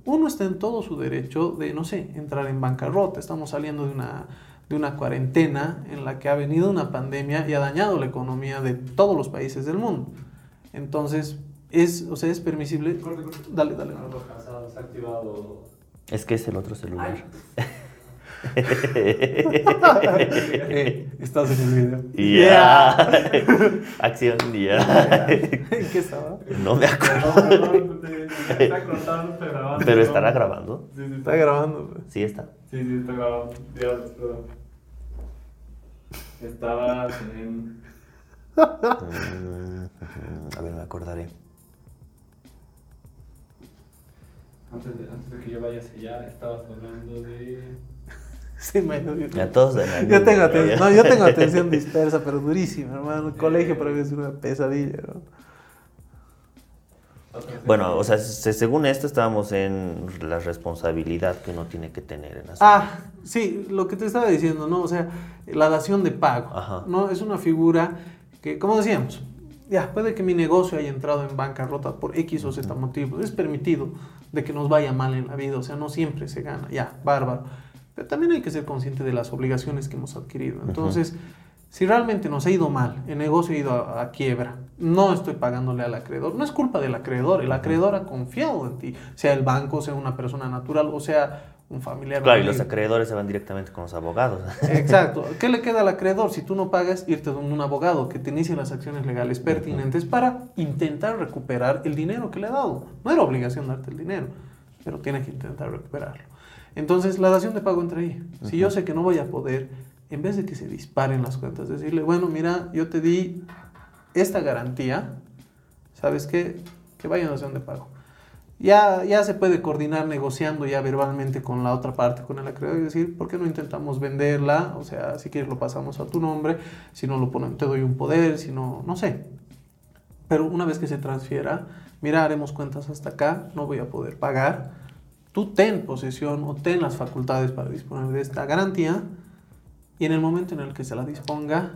uno está en todo su derecho de, no sé, entrar en bancarrota. Estamos saliendo de una, de una cuarentena en la que ha venido una pandemia y ha dañado la economía de todos los países del mundo. Entonces, es, o sea, es permisible. Dale, dale. Es que es el otro celular. Estás en el video. Ya. Acción, ya. ¿En qué estaba? No me acuerdo. Pero estará grabando. Sí, sí, está grabando. Sí, está. Sí, sí, está grabando. Dios, perdón. Estaba en. A ver, me acordaré. Antes de, antes de que yo vaya hacia allá, estabas hablando de. Sí, menos. Yo, ya todos yo tengo atención, no, yo tengo atención dispersa, pero durísima, hermano. El colegio para mí es una pesadilla, ¿no? Bueno, o sea, según esto estábamos en la responsabilidad que uno tiene que tener en Ah, sí, lo que te estaba diciendo, ¿no? O sea, la dación de pago, ¿no? Es una figura que, como decíamos, ya, puede que mi negocio haya entrado en bancarrota por X o Z motivos. Es permitido de que nos vaya mal en la vida, o sea, no siempre se gana, ya, bárbaro. Pero también hay que ser consciente de las obligaciones que hemos adquirido. Entonces, si realmente nos ha ido mal, el negocio ha ido a, quiebra, no estoy pagándole al acreedor, no es culpa del acreedor, el acreedor ha confiado en ti, sea el banco, sea una persona natural, o sea un familiar. Claro, y los acreedores se van directamente con los abogados. Exacto. ¿Qué le queda al acreedor? Si tú no pagas, irte a un abogado que te inicie las acciones legales pertinentes para intentar recuperar el dinero que le ha dado. No era obligación darte el dinero, pero tiene que intentar recuperarlo. Entonces, la dación de pago entra ahí. Si yo sé que no voy a poder en vez de que se disparen las cuentas, decirle, bueno, mira, yo te di esta garantía, ¿sabes qué? Que vaya a de pago. Ya, ya se puede coordinar negociando ya verbalmente con la otra parte, con el acreedor, y decir, ¿por qué no intentamos venderla? O sea, si quieres lo pasamos a tu nombre, si no lo ponen, te doy un poder, si no, no sé. Pero una vez que se transfiera, mira, haremos cuentas hasta acá, no voy a poder pagar. Tú ten posesión o ten las facultades para disponer de esta garantía y en el momento en el que se la disponga,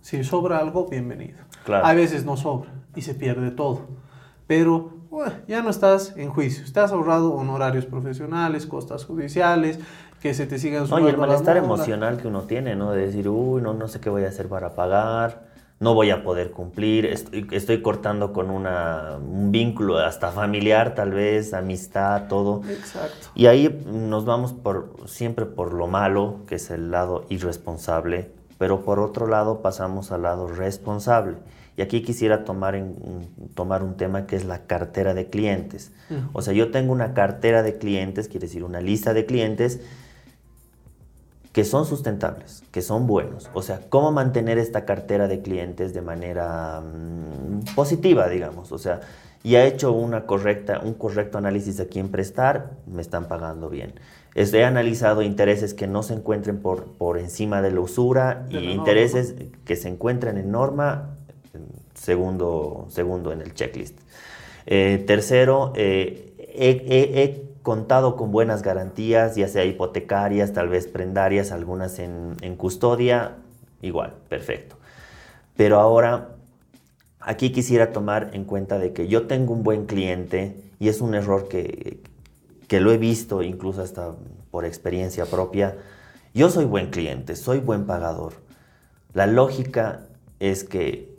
si sobra algo, bienvenido. A veces no sobra y se pierde todo. Pero ya no estás en juicio. Estás ahorrado honorarios profesionales, costas judiciales, que se te sigan subiendo. y el malestar emocional que uno tiene, ¿no? De decir, uy, no, no sé qué voy a hacer para pagar no voy a poder cumplir, estoy, cortando con una, un vínculo hasta familiar tal vez, amistad, todo. Exacto. Y ahí nos vamos por, siempre por lo malo, que es el lado irresponsable, pero por otro lado pasamos al lado responsable. Y aquí quisiera tomar, en, tomar un tema que es la cartera de clientes. O sea, yo tengo una cartera de clientes, quiere decir una lista de clientes, que son sustentables, que son buenos. O sea, cómo mantener esta cartera de clientes de manera mm, positiva, digamos. O sea, ya he hecho una correcta, un correcto análisis aquí en Prestar, me están pagando bien. He analizado intereses que no se encuentren por, por encima de la usura y intereses que se encuentren en norma, segundo, segundo en el checklist. Eh, tercero, eh, he contado con buenas garantías, ya sea hipotecarias, tal vez prendarias, algunas en, custodia, igual, perfecto. Pero ahora, aquí quisiera tomar en cuenta de que yo tengo un buen cliente y es un error que, que lo he visto incluso hasta por experiencia propia. Yo soy buen cliente, soy buen pagador. La lógica es que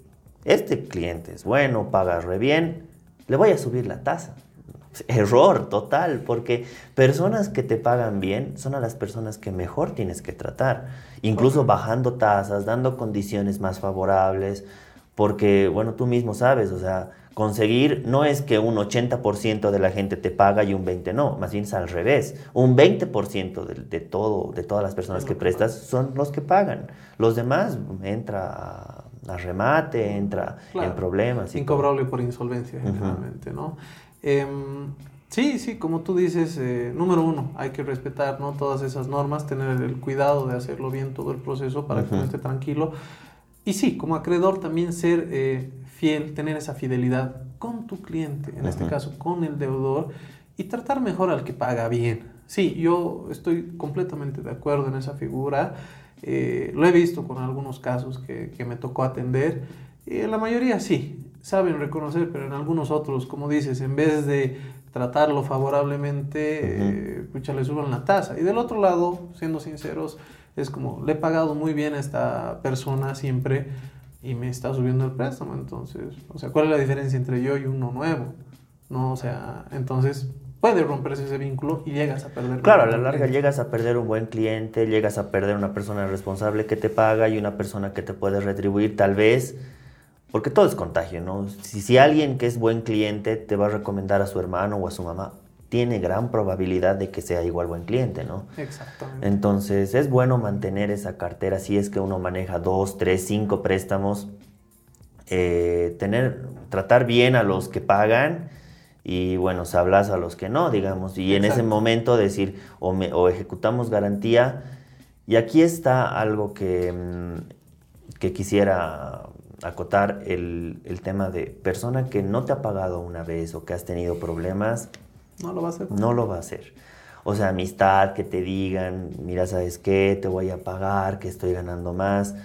este cliente es bueno, paga re bien, le voy a subir la tasa. Error total, porque personas que te pagan bien son a las personas que mejor tienes que tratar, incluso bajando tasas, dando condiciones más favorables, porque, bueno, tú mismo sabes, o sea, conseguir no es que un 80% de la gente te paga y un 20% no, más bien es al revés. Un 20% de, todo, de todas las personas que prestas son los que pagan. Los demás entra a, remate, entra en problemas. Incobrable por insolvencia, generalmente, ¿no? Em, sí, sí, como tú dices, eh, número uno, hay que respetar ¿no? todas esas normas, tener el cuidado de hacerlo bien todo el proceso para que uno esté tranquilo. Y sí, como acreedor también ser eh, fiel, tener esa fidelidad con tu cliente, en este caso con el deudor, y tratar mejor al que paga bien. Sí, yo estoy completamente de acuerdo en esa figura. Eh, lo he visto con algunos casos que, que me tocó atender. Y en la mayoría sí, saben reconocer, pero en algunos otros, como dices, en vez de tratarlo favorablemente, uh le suben la tasa. Y del otro lado, siendo sinceros, es como, le he pagado muy bien a esta persona siempre y me está subiendo el préstamo. Entonces, o sea, ¿cuál es la diferencia entre yo y uno nuevo? No, o sea, entonces puede romperse ese vínculo y llegas a perder. Claro, a la larga llegas a perder un buen cliente, llegas a perder una persona responsable que te paga y una persona que te puede retribuir tal vez porque todo es contagio, ¿no? Si, si alguien que es buen cliente te va a recomendar a su hermano o a su mamá, tiene gran probabilidad de que sea igual buen cliente, ¿no? Exactamente. Entonces es bueno mantener esa cartera si es que uno maneja dos, tres, cinco préstamos, eh, tener, tratar bien a los que pagan y bueno, se hablas a los que no, digamos, y en ese momento decir o, me, o, ejecutamos garantía. Y aquí está algo que, mm, que quisiera acotar el, el, tema de persona que no te ha pagado una vez o que has tenido problemas. No lo va a hacer. No lo va a hacer. O sea, amistad, que te digan, mira, ¿sabes qué? Te voy a pagar, que estoy ganando más.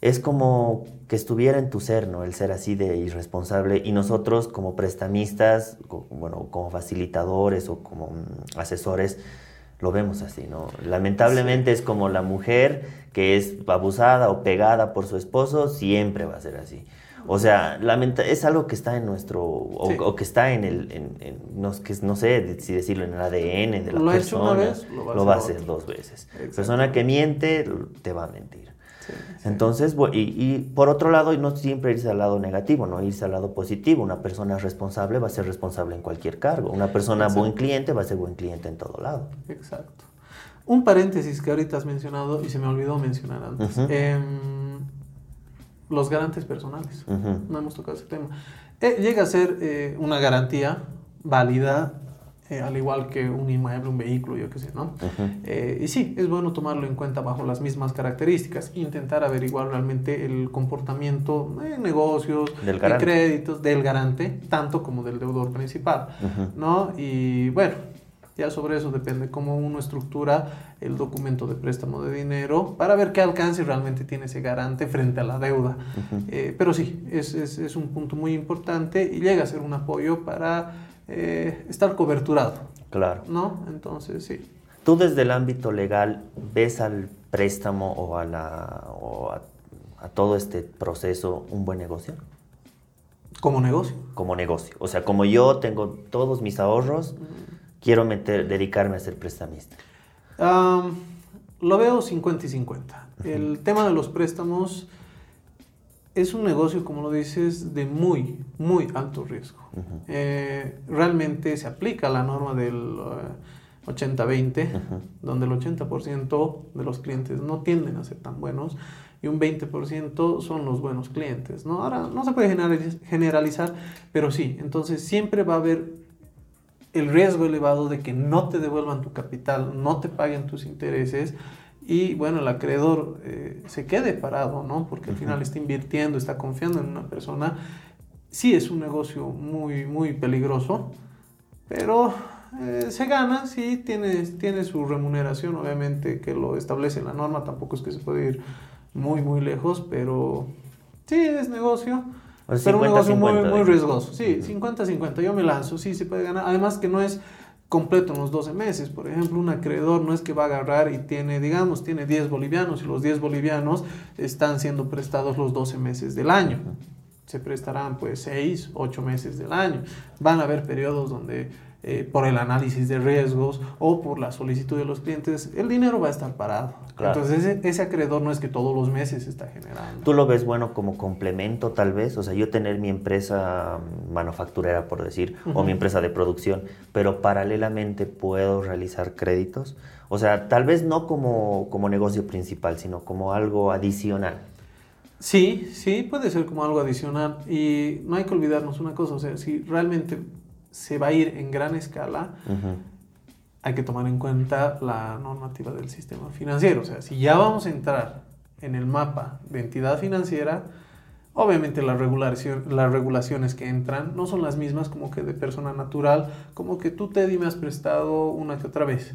Es como que estuviera en tu ser, ¿no? El ser así de irresponsable. Y nosotros como prestamistas, bueno, como facilitadores o como mm, asesores, lo vemos así, ¿no? Lamentablemente es como la mujer que es abusada o pegada por su esposo, siempre va a ser así. O sea, es algo que está en nuestro, o, que está en el, en, no, que, no sé si decirlo, en el ADN de la lo persona. una vez, lo va, a hacer dos veces. Persona que miente, te va a mentir. Entonces, y, y, por otro lado, no siempre irse al lado negativo, no irse al lado positivo. Una persona responsable va a ser responsable en cualquier cargo. Una persona buen cliente va a ser buen cliente en todo lado. Exacto. Un paréntesis que ahorita has mencionado y se me olvidó mencionar antes. Em, los garantes personales. No hemos tocado ese tema. Eh, llega a ser eh, una garantía válida eh, al igual que un inmueble, un vehículo, yo qué sé, ¿no? Eh, y sí, es bueno tomarlo en cuenta bajo las mismas características, intentar averiguar realmente el comportamiento de negocios, de créditos del garante, tanto como del deudor principal, ¿no? Y bueno, ya sobre eso depende cómo uno estructura el documento de préstamo de dinero para ver qué alcance realmente tiene ese garante frente a la deuda. Eh, pero sí, es, es, es, un punto muy importante y llega a ser un apoyo para eh, estar coberturado. Claro. ¿No? Entonces, sí. ¿Tú desde el ámbito legal ves al préstamo o a, la, o a, todo este proceso un buen negocio? ¿Como negocio? Como negocio. O sea, como yo tengo todos mis ahorros, quiero meter, dedicarme a ser prestamista. lo veo 50 y 50. El tema de los préstamos es un negocio, como lo dices, de muy, muy alto riesgo. Eh, realmente se aplica la norma del 80-20, eh, donde el 80% de los clientes no tienden a ser tan buenos y un 20% son los buenos clientes. ¿no? Ahora, no se puede generalizar, pero sí, entonces siempre va a haber el riesgo elevado de que no te devuelvan tu capital, no te paguen tus intereses y bueno, el acreedor eh, se quede parado, ¿no? Porque al final está invirtiendo, está confiando en una persona. Sí es un negocio muy, muy peligroso, pero eh, se gana, sí, tiene, tiene su remuneración, obviamente, que lo establece la norma, tampoco es que se puede ir muy, muy lejos, pero sí es negocio. pero un negocio muy, muy riesgoso. Sí, 50-50, yo me lanzo, sí, se puede ganar. Además que no es completo en los 12 meses. Por ejemplo, un acreedor no es que va a agarrar y tiene, digamos, tiene 10 bolivianos y los 10 bolivianos están siendo prestados los 12 meses del año. Se prestarán pues 6, 8 meses del año. Van a haber periodos donde eh, por el análisis de riesgos o por la solicitud de los clientes, el dinero va a estar parado. Entonces ese, acreedor no es que todos los meses está generando. ¿Tú lo ves bueno como complemento tal vez? O sea, yo tener mi empresa manufacturera, por decir, o mi empresa de producción, pero paralelamente puedo realizar créditos. O sea, tal vez no como, como negocio principal, sino como algo adicional. Sí, sí, puede ser como algo adicional. Y no hay que olvidarnos una cosa, o sea, si realmente se va a ir en gran escala, hay que tomar en cuenta la normativa del sistema financiero. O sea, si ya vamos a entrar en el mapa de entidad financiera, obviamente las, las regulaciones que entran no son las mismas como que de persona natural, como que tú, Teddy, me has prestado una que otra vez.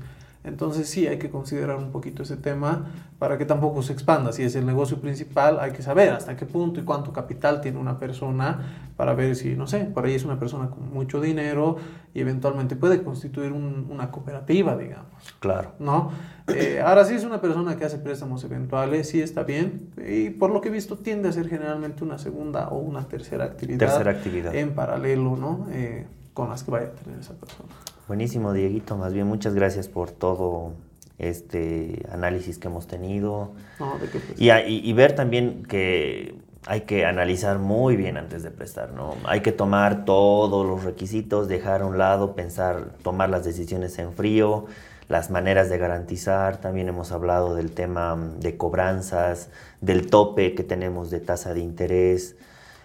Entonces sí hay que considerar un poquito ese tema para que tampoco se expanda. Si es el negocio principal, hay que saber hasta qué punto y cuánto capital tiene una persona para ver si, no sé, por ahí es una persona con mucho dinero y eventualmente puede constituir una cooperativa, digamos. Claro. ¿No? Eh, ahora sí es una persona que hace préstamos eventuales, sí está bien y por lo que he visto tiende a ser generalmente una segunda o una tercera actividad. Tercera actividad. En paralelo, ¿no? Eh, con las que vaya a tener esa persona. Buenísimo, Dieguito. Más bien, muchas gracias por todo este análisis que hemos tenido. No, ¿de qué y, y, ver también que hay que analizar muy bien antes de prestar, ¿no? Hay que tomar todos los requisitos, dejar a un lado, pensar, tomar las decisiones en frío, las maneras de garantizar. También hemos hablado del tema de cobranzas, del tope que tenemos de tasa de interés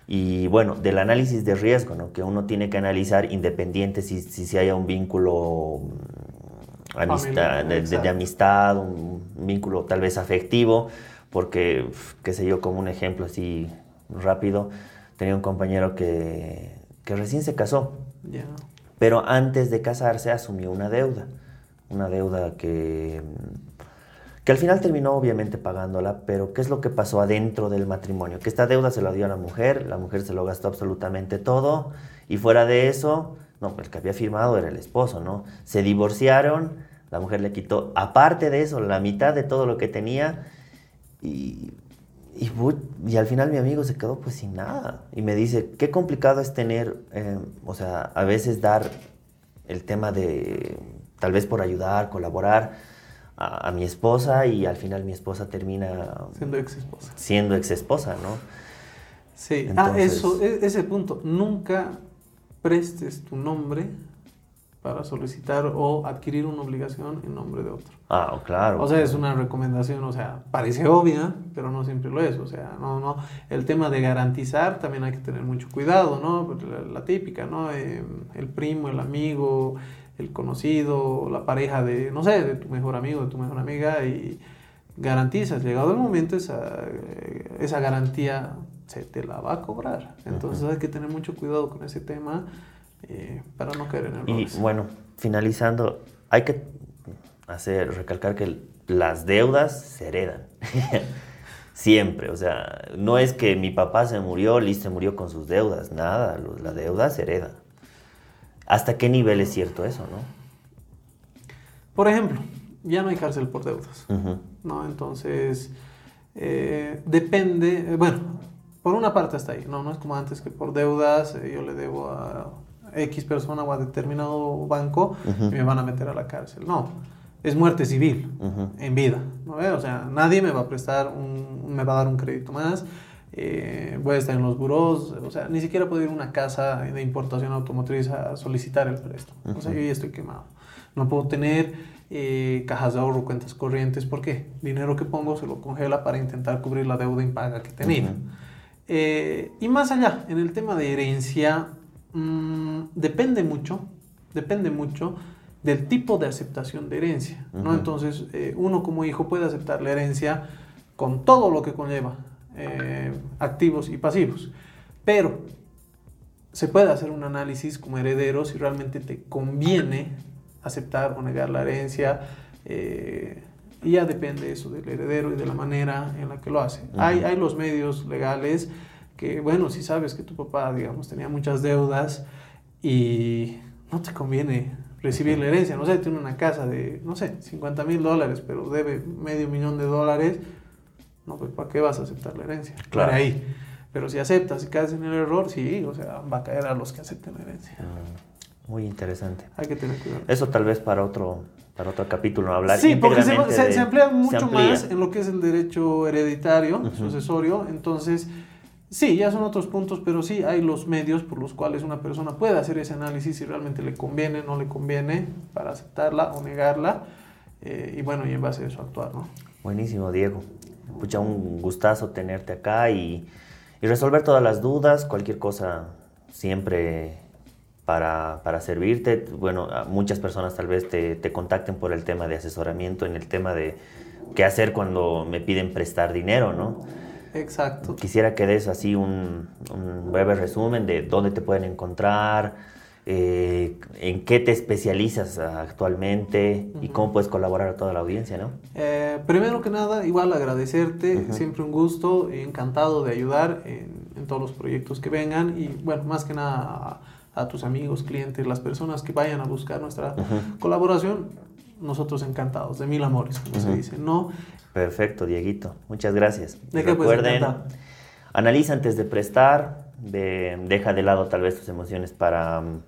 y bueno, del análisis de riesgo, ¿no? que uno tiene que analizar independiente si, si, si haya un vínculo mm, amistad, de, amistad, un vínculo tal vez afectivo, porque, qué sé yo, como un ejemplo así rápido. Tenía un compañero que, que recién se casó, Ya. pero antes de casarse asumió una deuda. Una deuda que, que al final terminó obviamente pagándola, pero ¿qué es lo que pasó adentro del matrimonio? Que esta deuda se la dio a la mujer, la mujer se lo gastó absolutamente todo y fuera de eso, no, el que había firmado era el esposo, ¿no? Se divorciaron, la mujer le quitó, aparte de eso, la mitad de todo lo que tenía y, y, y al final mi amigo se quedó pues sin nada. Y me dice, qué complicado es tener, eh, o sea, a veces dar el tema de, tal vez por ayudar, colaborar a, a mi esposa y al final mi esposa termina Siendo ex esposa. siendo ex esposa, ¿no? Sí, ah, Entonces- eso, e- ese punto. Nunca prestes tu nombre para solicitar o adquirir una obligación en nombre de otro. Ah, claro. O sea, es una recomendación, o sea, parece obvia, pero no siempre lo es. O sea, no, no. El tema de garantizar también hay que tener mucho cuidado, ¿no? Porque La, la típica, ¿no? Eh, el primo, el amigo, el conocido, la pareja de, no sé, de tu mejor amigo, de tu mejor amiga y garantizas. Llegado el momento, esa, eh, esa garantía se te la va a cobrar. Entonces hay que tener mucho cuidado con ese tema eh, para no caer en Y errores. bueno, finalizando, hay que hacer, recalcar que las deudas se heredan. Siempre, o sea, no es que mi papá se murió, listo, se murió con sus deudas, nada, la deuda se hereda. ¿Hasta qué nivel es cierto eso, no? Por ejemplo, ya no hay cárcel por deudas. ¿no? Entonces, eh, depende, eh, bueno, por una parte hasta ahí, ¿no? No es como antes que por deudas eh, yo le debo a X persona o a determinado banco y me van a meter a la cárcel. No, es muerte civil en vida, ¿no? O sea, nadie me va a prestar un, me va a dar un crédito más. Eh, voy a estar en los buros, o sea, ni siquiera puedo ir a una casa de importación automotriz a solicitar el préstamo. O sea, yo ya estoy quemado. No puedo tener eh, cajas de ahorro, cuentas corrientes, ¿por qué? Dinero que pongo se lo congela para intentar cubrir la deuda impaga que he tenido. Ujú. Eh, y más allá, en el tema de herencia, mm, depende mucho, depende mucho del tipo de aceptación de herencia, ¿no? Ujú. Entonces, eh, uno como hijo puede aceptar la herencia con todo lo que conlleva, eh, activos y pasivos, pero se puede hacer un análisis como heredero si realmente te conviene aceptar o negar la herencia, eh, y ya depende eso del heredero y de la manera en la que lo hace. Ujú. hay, hay los medios legales que, bueno, si sabes que tu papá, digamos, tenía muchas deudas y no te conviene recibir la herencia, no sé, tiene una casa de, no sé, 50 mil dólares, pero debe medio millón de dólares, no, pues ¿para qué vas a aceptar la herencia? Claro. Ahí. Pero si aceptas y caes en el error, sí, o sea, va a caer a los que acepten la herencia. Mm, Muy interesante. Hay que tener cuidado. Eso tal vez para otro, para otro capítulo, hablar Sí, porque se, emplea mucho más en lo que es el derecho hereditario, sucesorio. Entonces, sí, ya son otros puntos, pero sí hay los medios por los cuales una persona puede hacer ese análisis si realmente le conviene, no le conviene, para aceptarla o negarla. eh, y bueno, y en base a eso actuar, ¿no? Buenísimo, Diego. Pucha, un gustazo tenerte acá y, y resolver todas las dudas, cualquier cosa siempre para, para servirte. Bueno, muchas personas tal vez te, te contacten por el tema de asesoramiento, en el tema de qué hacer cuando me piden prestar dinero, ¿no? Exacto. Quisiera que des así un, un breve resumen de dónde te pueden encontrar, eh, en qué te especializas actualmente y cómo puedes colaborar a toda la audiencia, ¿no? Eh, primero que nada, igual agradecerte, siempre un gusto, encantado de ayudar en, en todos los proyectos que vengan y bueno, más que nada a, a tus amigos, clientes, las personas que vayan a buscar nuestra colaboración, nosotros encantados, de mil amores, como se dice, ¿no? Perfecto, Dieguito. Muchas gracias. ¿De qué, pues, Recuerden, encantado. analiza antes de prestar, de- deja de lado tal vez tus emociones para mm,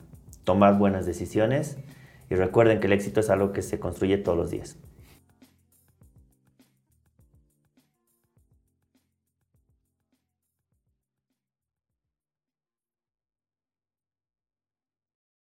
tomar buenas decisiones y recuerden que el éxito es algo que se construye todos los días.